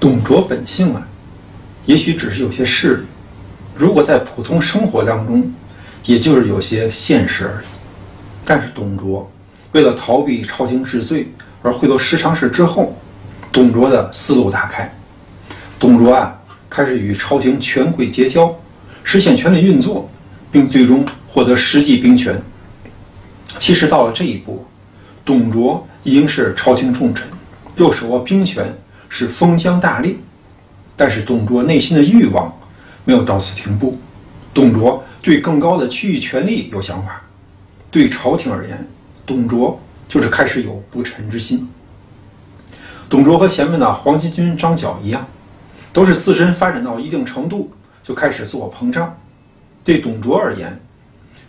董卓本性啊，也许只是有些势力，如果在普通生活当中，也就是有些现实而已。但是董卓为了逃避朝廷治罪而回到十常侍之后，董卓的思路打开，董卓啊开始与朝廷权贵结交，实现权力运作，并最终获得实际兵权。其实到了这一步，董卓已经是朝廷重臣，又手握兵权，是封疆大吏。但是董卓内心的欲望没有到此停步，董卓对更高的区域权力有想法。对朝廷而言，董卓就是开始有不臣之心。董卓和前面的黄巾军张角一样，都是自身发展到一定程度就开始自我膨胀。对董卓而言，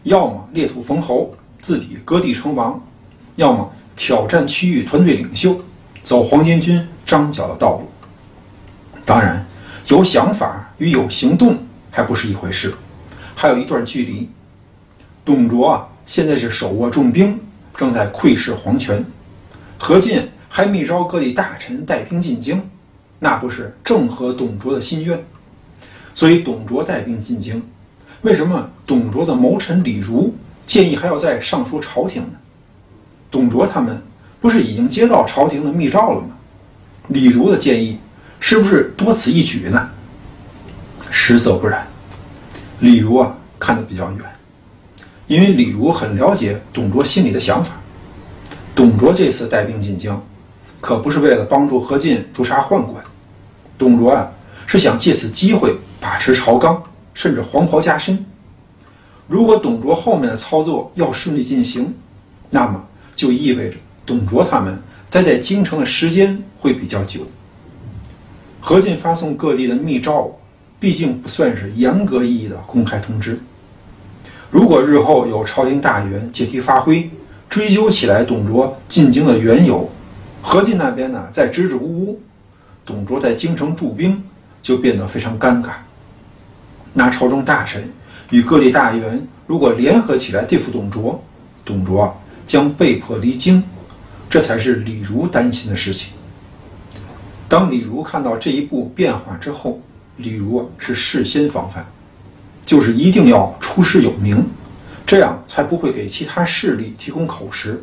要么裂土封侯，自己割地称王，要么挑战区域团队领袖，走黄巾军张角的道路。当然，有想法与有行动还不是一回事，还有一段距离。董卓啊。现在是手握重兵，正在窥视皇权。何进还密召各地大臣带兵进京，那不是正合董卓的心愿。所以董卓带兵进京，为什么董卓的谋臣李儒建议还要再上书朝廷呢？董卓他们不是已经接到朝廷的密诏了吗？李儒的建议是不是多此一举呢？实则不然，李儒啊看得比较远。因为李儒很了解董卓心里的想法，董卓这次带兵进京，可不是为了帮助何进诛杀宦官，董卓啊是想借此机会把持朝纲，甚至黄袍加身。如果董卓后面的操作要顺利进行，那么就意味着董卓他们待在京城的时间会比较久。何进发送各地的密诏，毕竟不算是严格意义的公开通知。如果日后有朝廷大员借题发挥，追究起来董卓进京的缘由，何进那边呢再支支吾吾，董卓在京城驻兵就变得非常尴尬。那朝中大臣与各地大员如果联合起来对付董卓，董卓将被迫离京，这才是李儒担心的事情。当李儒看到这一步变化之后，李儒是事先防范。就是一定要出师有名，这样才不会给其他势力提供口实。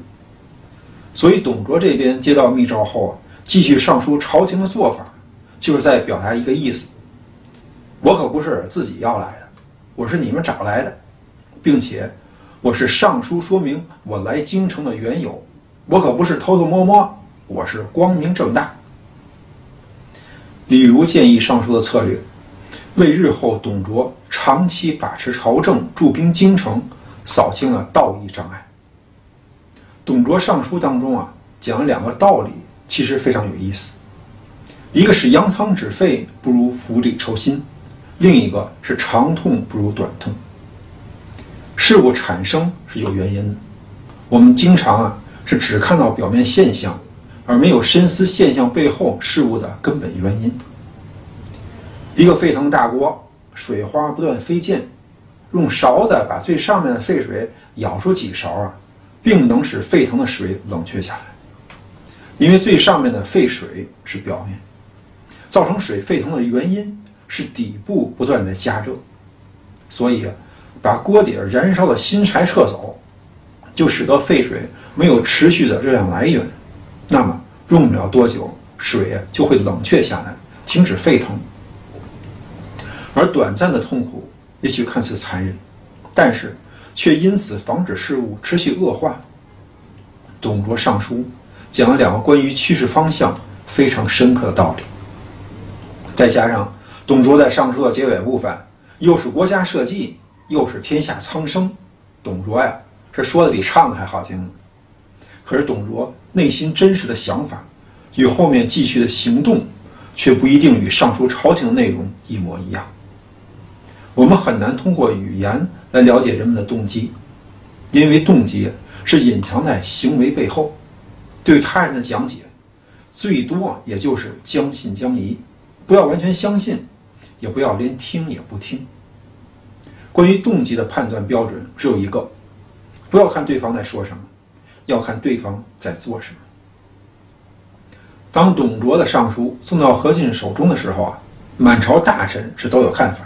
所以董卓这边接到密诏后啊，继续上书朝廷的做法，就是在表达一个意思：我可不是自己要来的，我是你们找来的，并且我是上书说明我来京城的缘由，我可不是偷偷摸摸，我是光明正大。李儒建议上书的策略。为日后董卓长期把持朝政、驻兵京城扫清了道义障碍。董卓上书当中啊，讲了两个道理，其实非常有意思。一个是扬汤止沸不如釜底抽薪，另一个是长痛不如短痛。事物产生是有原因的，我们经常啊是只看到表面现象，而没有深思现象背后事物的根本原因。一个沸腾大锅，水花不断飞溅，用勺子把最上面的沸水舀出几勺啊，并能使沸腾的水冷却下来，因为最上面的沸水是表面，造成水沸腾的原因是底部不断的加热，所以，把锅底燃烧的新柴撤走，就使得沸水没有持续的热量来源，那么用不了多久，水就会冷却下来，停止沸腾。而短暂的痛苦也许看似残忍，但是却因此防止事物持续恶化。董卓上书讲了两个关于趋势方向非常深刻的道理，再加上董卓在上书的结尾部分又是国家社稷，又是天下苍生，董卓呀这说的比唱的还好听。可是董卓内心真实的想法与后面继续的行动，却不一定与上书朝廷的内容一模一样。我们很难通过语言来了解人们的动机，因为动机是隐藏在行为背后。对他人的讲解，最多也就是将信将疑，不要完全相信，也不要连听也不听。关于动机的判断标准只有一个：不要看对方在说什么，要看对方在做什么。当董卓的上书送到何进手中的时候啊，满朝大臣是都有看法，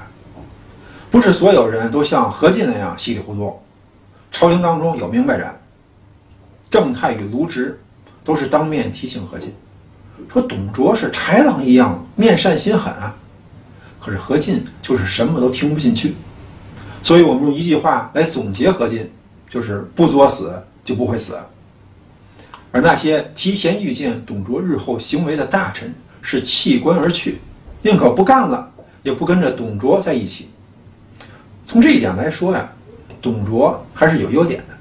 不是所有人都像何进那样稀里糊涂。朝廷当中有明白人，郑泰与卢植都是当面提醒何进，说董卓是豺狼一样，面善心狠啊。可是何进就是什么都听不进去，所以我们用一句话来总结何进，就是不作死就不会死。而那些提前预见董卓日后行为的大臣是弃官而去，宁可不干了，也不跟着董卓在一起。从这一点来说呀，董卓还是有优点的，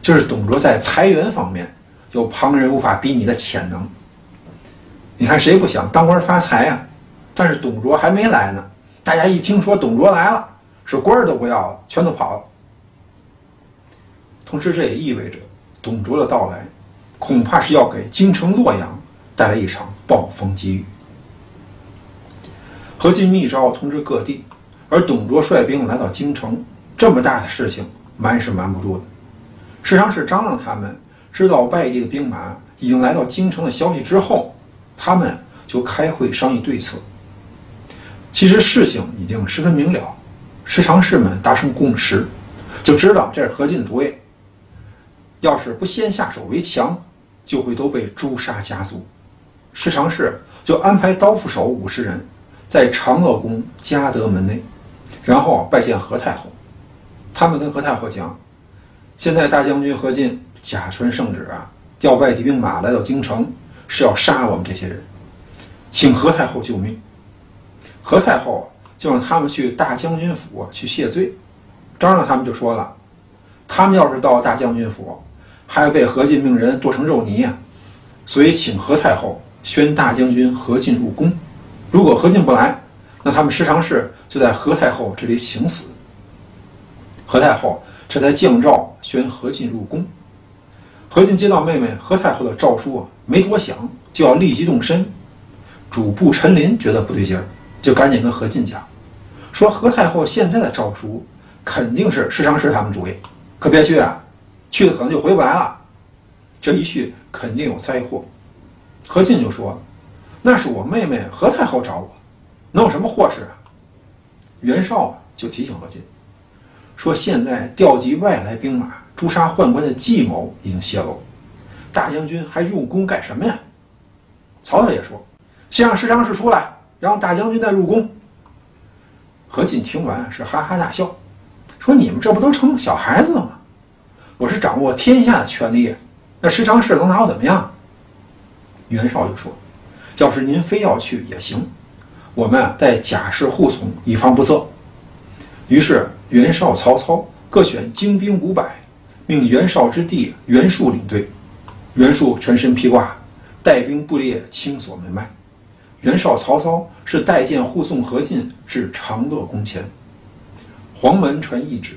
就是董卓在裁员方面有旁人无法比拟的潜能。你看谁不想当官发财呀？但是董卓还没来呢，大家一听说董卓来了，是官儿都不要了，全都跑了。同时，这也意味着董卓的到来。恐怕是要给京城洛阳带来一场暴风急雨。何进密诏通知各地，而董卓率兵来到京城，这么大的事情瞒是瞒不住的。时常是张让他们知道外地的兵马已经来到京城的消息之后，他们就开会商议对策。其实事情已经十分明了，十常侍们达成共识，就知道这是何进的主意。要是不先下手为强。就会都被诛杀家族。时常侍就安排刀斧手五十人，在长乐宫嘉德门内，然后拜见何太后。他们跟何太后讲：“现在大将军何进假传圣旨啊，调外地兵马来到京城，是要杀我们这些人，请何太后救命。”何太后就让他们去大将军府去谢罪。张让他们就说了：“他们要是到大将军府。”还要被何进命人剁成肉泥呀，所以请何太后宣大将军何进入宫。如果何进不来，那他们十常侍就在何太后这里请死。何太后这才降诏宣何进入宫。何进接到妹妹何太后的诏书啊，没多想就要立即动身。主簿陈琳觉得不对劲儿，就赶紧跟何进讲，说何太后现在的诏书肯定是十常侍他们主意，可别去啊。去了可能就回不来了，这一去肯定有灾祸。何进就说：“那是我妹妹何太后找我，能有什么祸事啊？”袁绍就提醒何进说：“现在调集外来兵马诛杀宦官的计谋已经泄露，大将军还入宫干什么呀？”曹操也说：“先让十常侍出来，然后大将军再入宫。”何进听完是哈哈大笑，说：“你们这不都成小孩子了吗？”我是掌握天下的权力，那十常侍能拿我怎么样？袁绍就说：“要是您非要去也行，我们啊待假释护从，以防不测。”于是袁绍、曹操各选精兵五百，命袁绍之弟袁术领队。袁术全身披挂，带兵布列，清锁门外。袁绍、曹操是带剑护送何进至长乐宫前。黄门传懿旨：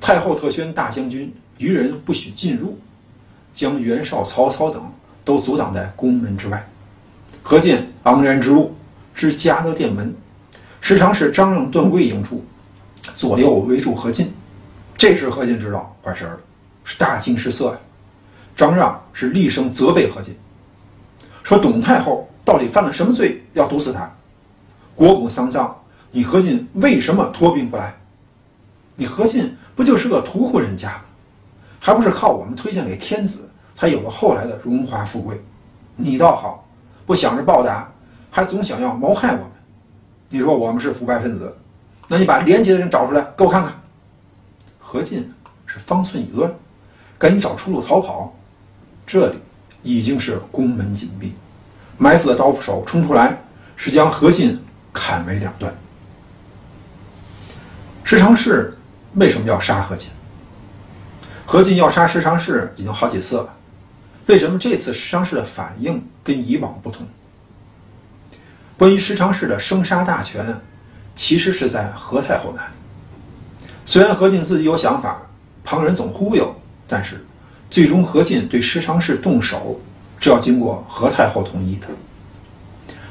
太后特宣大将军。余人不许进入，将袁绍、曹操等都阻挡在宫门之外。何进昂然直入，至嘉德殿门，时常是张让、段贵迎出，左右围住何进。这时何进知道坏事了，是大惊失色呀。张让是厉声责备何进，说：“董太后到底犯了什么罪，要毒死他？国母丧葬，你何进为什么托兵不来？你何进不就是个屠户人家吗？”还不是靠我们推荐给天子，才有了后来的荣华富贵。你倒好，不想着报答，还总想要谋害我们。你说我们是腐败分子，那你把廉洁的人找出来给我看看。何进是方寸已乱，赶紧找出路逃跑。这里已经是宫门紧闭，埋伏的刀斧手冲出来，是将何进砍为两段。时常侍为什么要杀何进？何进要杀石常侍已经好几次了，为什么这次石常侍的反应跟以往不同？关于石常侍的生杀大权，其实是在何太后那里。虽然何进自己有想法，旁人总忽悠，但是最终何进对石常侍动手，是要经过何太后同意的。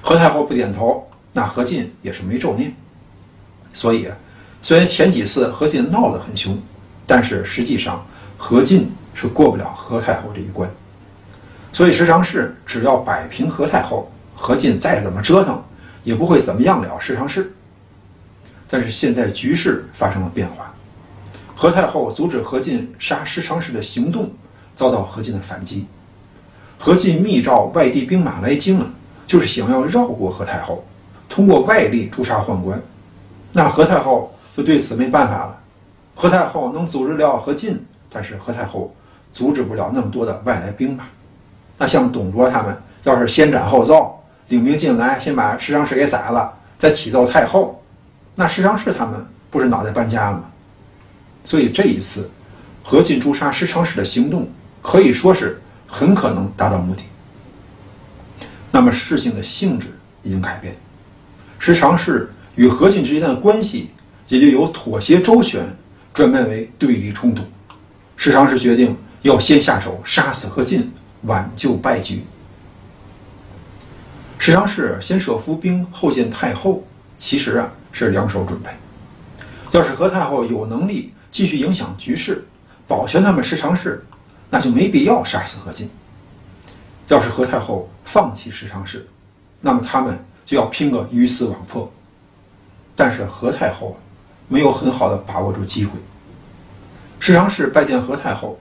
何太后不点头，那何进也是没咒念。所以，虽然前几次何进闹得很凶，但是实际上。何进是过不了何太后这一关。所以，十常侍只要摆平何太后，何进再怎么折腾，也不会怎么样了十常侍。但是现在局势发生了变化，何太后阻止何进杀十常侍的行动，遭到何进的反击。何进密召外地兵马来京啊，就是想要绕过何太后，通过外力诛杀宦官。那何太后就对此没办法了。何太后能阻止了何进，但是何太后阻止不了那么多的外来兵马。那像董卓他们，要是先斩后奏，领兵进来，先把十常侍给宰了，再启奏太后，那十常侍他们不是脑袋搬家了吗？所以这一次，何进诛杀十常侍的行动，可以说是很可能达到目的。那么事情的性质已经改变，十常侍与何进之间的关系也就由妥协周旋，转变为对立冲突。十常侍决定要先下手杀死何进。挽救败局。十常侍先设伏兵，后见太后，其实啊是两手准备。要是何太后有能力继续影响局势，保全他们十常氏，那就没必要杀死何进。要是何太后放弃十常氏，那么他们就要拼个鱼死网破。但是何太后没有很好的把握住机会。十常侍拜见何太后。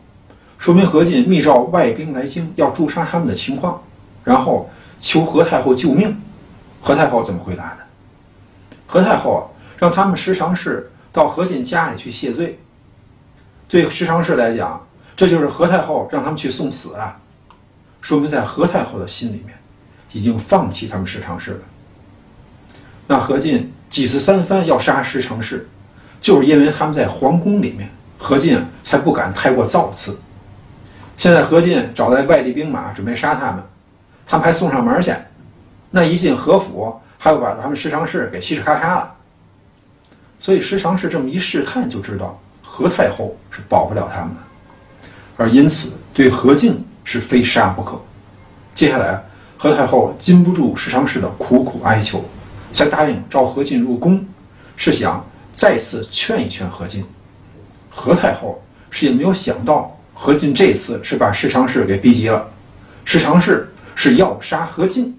说明何进密召外兵来京，要诛杀他们的情况，然后求何太后救命。何太后怎么回答的？何太后啊让他们十常侍到何进家里去谢罪。对十常侍来讲，这就是何太后让他们去送死啊！说明在何太后的心里面，已经放弃他们十常侍了。那何进几次三番要杀十常侍，就是因为他们在皇宫里面，何进才不敢太过造次。现在何进找来外地兵马，准备杀他们，他们还送上门去，那一进何府，还要把他们十常侍给嘁哧咔嚓了。所以十常侍这么一试探，就知道何太后是保不了他们的，而因此对何进是非杀不可。接下来，何太后禁不住十常侍的苦苦哀求，才答应召何进入宫，是想再次劝一劝何进。何太后是也没有想到。何进这次是把十常侍给逼急了，十常侍是要杀何进，